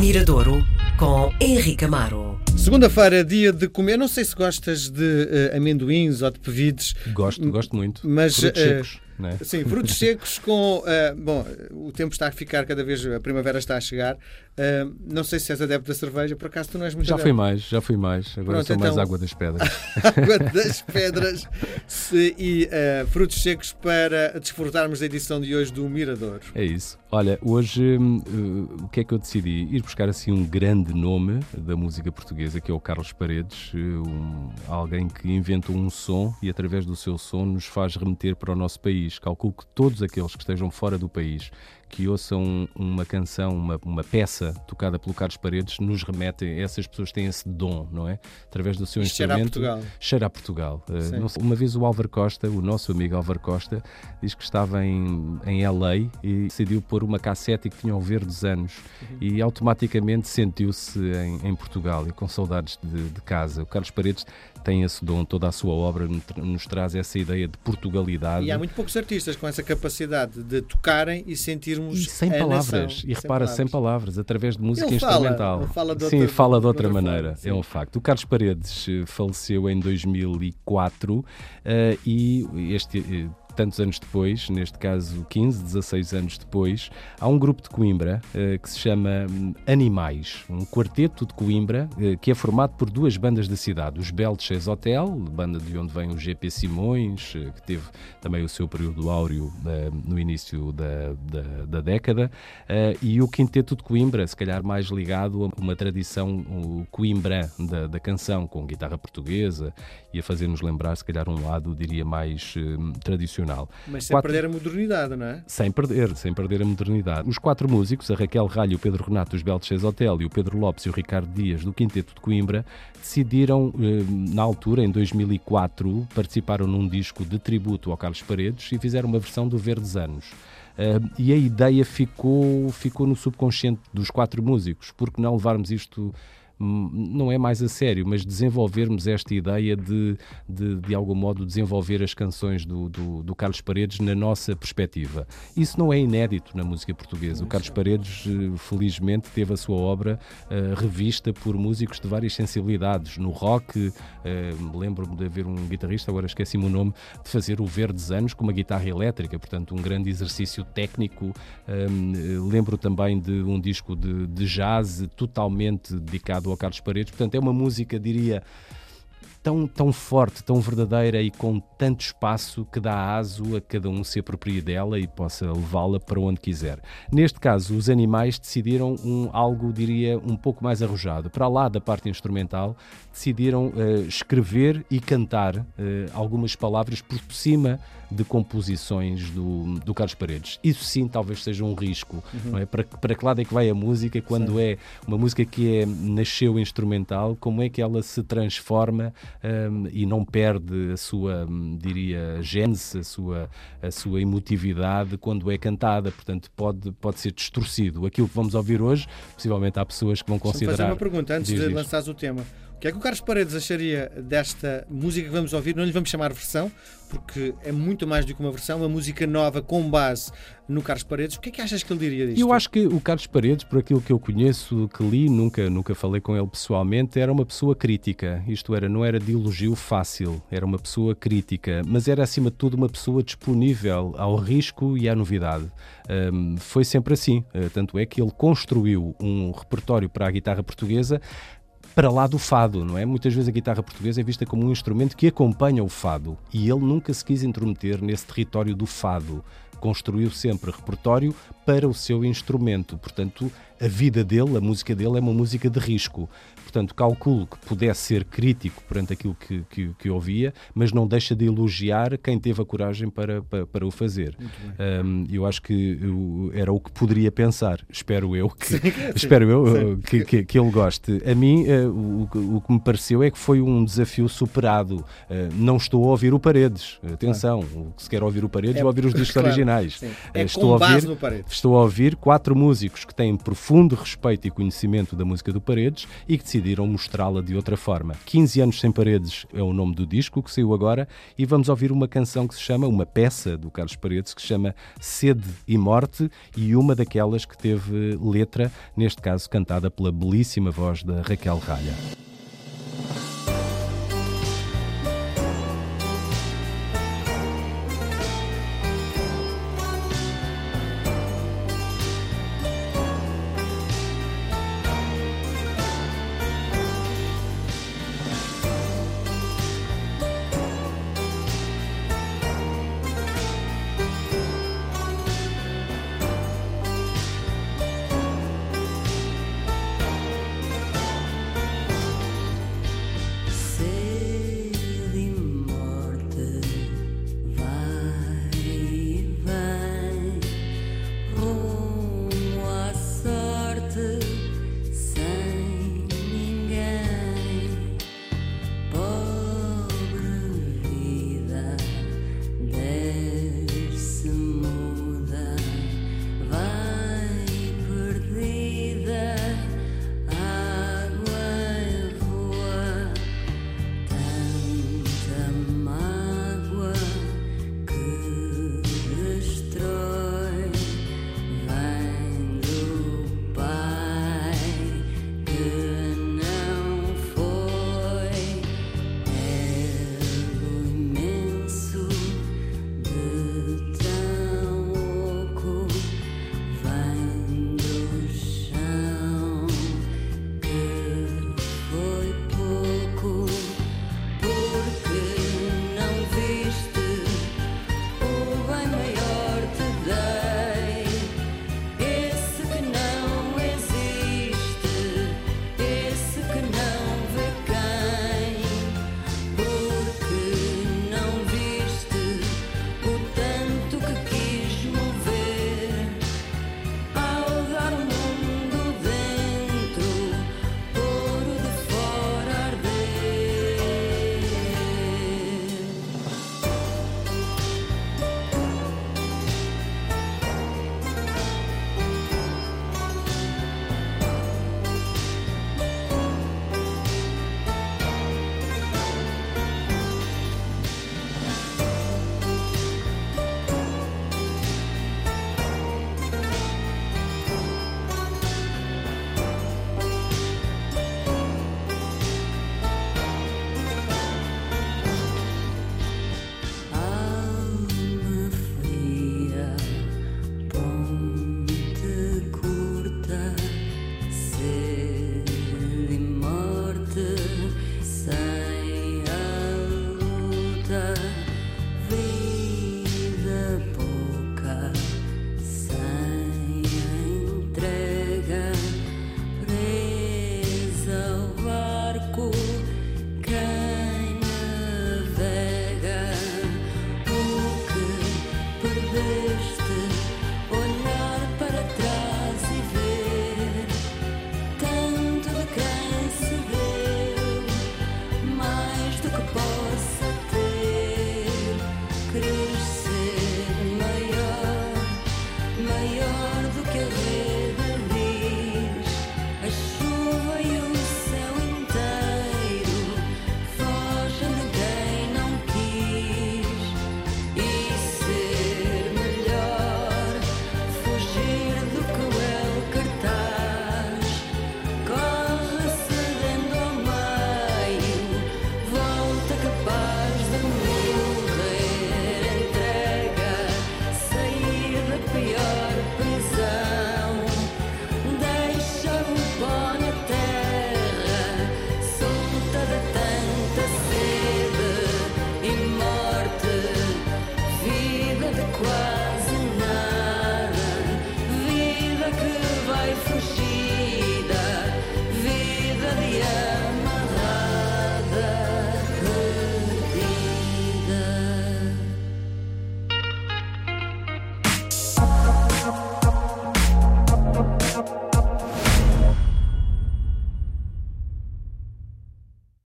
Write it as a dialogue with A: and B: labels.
A: Miradouro com Henrique Amaro.
B: Segunda-feira, dia de comer. Não sei se gostas de eh, amendoins ou de pevides.
C: Gosto, gosto muito.
B: Mas,
C: Frutos
B: eh,
C: secos, não é?
B: Sim, frutos secos com. eh, bom, o tempo está a ficar cada vez. A primavera está a chegar. Eh, não sei se és adepto da cerveja, por acaso tu não és muito
C: Já fui
B: adepto.
C: mais, já fui mais. Agora
B: Pronto,
C: sou mais
B: então-
C: água das pedras.
B: Água das pedras se- e eh, frutos secos para desfrutarmos da edição de hoje do Mirador.
C: É isso. Olha, hoje uh, o que é que eu decidi? Ir buscar assim um grande nome da música portuguesa, que é o Carlos Paredes, uh, um- alguém que inventou um som e através do seu som nos faz remeter para o nosso país. Calculo que todos aqueles que estejam fora do país que ouçam uma canção, uma, uma peça tocada pelo Carlos Paredes, nos remetem, essas pessoas têm esse dom, não é? Através do seu
B: Isto cheira a
C: instrumento.
B: Portugal.
C: Cheira a Portugal. Uh, uma vez o Álvaro Costa, o nosso amigo Álvaro Costa, diz que estava em, em LA e decidiu pôr uma cassete e que tinha o Verdes Anos
B: Uhum.
C: e automaticamente sentiu-se em, em Portugal e com saudades de, de casa. O Carlos Paredes tem esse dom, toda a sua obra nos tra- nos traz essa ideia de Portugalidade.
B: E há muito poucos artistas com essa capacidade de tocarem e sentirmos.
C: E sem palavras,
B: nação.
C: e repara, sem palavras, através de música
B: Ele fala,
C: instrumental.
B: ele fala de
C: sim,
B: outra-
C: fala de outra
B: outra
C: maneira,
B: forma,
C: é um facto. O Carlos Paredes eh, faleceu em 2004 eh, e este. Tantos anos depois, neste caso 15, 16 anos depois, há um grupo de Coimbra eh, que se chama hum, Animais, um quarteto de Coimbra eh, que é formado por duas bandas da cidade, os Belches Hotel, banda de onde vem o GP Simões, eh, que teve também o seu período áureo no início da, da, da década, e o Quinteto de Coimbra, se calhar mais ligado a uma tradição Coimbra da, da canção, com guitarra portuguesa e a fazer-nos lembrar, se calhar, um lado, diria, mais eh,
B: Mas sem
C: Quatro-
B: perder a modernidade, não é?
C: Sem perder, sem perder a modernidade. Os quatro músicos, a Raquel Ralho, o Pedro Renato dos Belches Hotel e o Pedro Lopes e o Ricardo Dias do Quinteto de Coimbra, decidiram, eh, na altura, em 2004, participaram num disco de tributo ao Carlos Paredes e fizeram uma versão do Verdes Anos. Eh, e a ideia ficou, ficou no subconsciente dos quatro músicos, porque não levarmos isto não é mais a sério, mas desenvolvermos esta ideia de, de, de algum modo, desenvolver as canções do, do, do Carlos Paredes na nossa perspectiva. Isso não é inédito na música portuguesa. O Carlos Paredes, eh, felizmente, teve a sua obra eh, revista por músicos de várias sensibilidades. No rock, eh, lembro-me de haver um guitarrista, agora esqueci-me o nome, de fazer o Verdes Anos com uma guitarra elétrica, portanto, um grande exercício técnico. Hum, eh, lembro também de um disco de, de jazz totalmente dedicado ao Carlos Paredes, portanto, é uma música, diria, tão, tão forte, tão verdadeira e com tanto espaço que dá aso a cada um se aproprie dela e possa levá-la para onde quiser. Neste caso, os animais decidiram um, algo, diria, um pouco mais arrojado. Para lá da parte instrumental, decidiram eh, escrever e cantar eh, algumas palavras por cima de composições do, do Carlos Paredes. Isso sim talvez seja um risco. Não é? para, para que lado é que vai a música quando é uma música que é, nasceu instrumental, como é que ela se transforma hum, e não perde a sua, hum, diria, gênese, a sua, a sua emotividade quando é cantada. Portanto, pode, pode ser distorcido. Aquilo que vamos ouvir hoje, possivelmente há pessoas que vão
B: Deixa-me
C: considerar.
B: fazer uma pergunta antes
C: Diz,
B: de lançares o tema. O que é que o Carlos Paredes acharia desta música que vamos ouvir? Não lhe vamos chamar versão, porque é muito mais do que uma versão, uma música nova com base no Carlos Paredes. O que é que achas que ele diria disto?
C: Eu acho que o Carlos Paredes, por aquilo que eu conheço, que li, nunca, nunca falei com ele pessoalmente, era uma pessoa crítica. Isto era, não era de elogio fácil, era uma pessoa crítica, mas era acima de tudo uma pessoa disponível ao risco e à novidade. Hum, foi sempre assim. Uh, tanto é que ele construiu um repertório para a guitarra portuguesa para lá do fado, não é? Muitas vezes a guitarra portuguesa é vista como um instrumento que acompanha o fado e ele nunca se quis intrometer nesse território do fado. Construiu sempre repertório para o seu instrumento, portanto, a vida dele, a música dele é uma música de risco. Portanto, calculo que pudesse ser crítico perante aquilo que, que, que ouvia, mas não deixa de elogiar quem teve a coragem para, para, para o fazer. Um, eu acho que eu- era o que poderia pensar. Espero eu que, espero eu uh, que, que, que ele goste. A mim, uh, o, que- o que me pareceu é que foi um desafio superado. Uh, não estou a ouvir o Paredes. Atenção, o que se quer ouvir o Paredes,
B: É,
C: vou ouvir os discos
B: claro.
C: originais.
B: Sim.
C: Eh,
B: É
C: estou a ouvir-
B: no Paredes.
C: Estou a ouvir quatro músicos que têm profundo respeito e conhecimento da música do Paredes e que decidiram mostrá-la de outra forma. 15 anos sem Paredes é o nome do disco que saiu agora e vamos ouvir uma canção que se chama, uma peça do Carlos Paredes que se chama Sede e Morte e uma daquelas que teve letra, neste caso cantada pela belíssima voz da Raquel Ralha.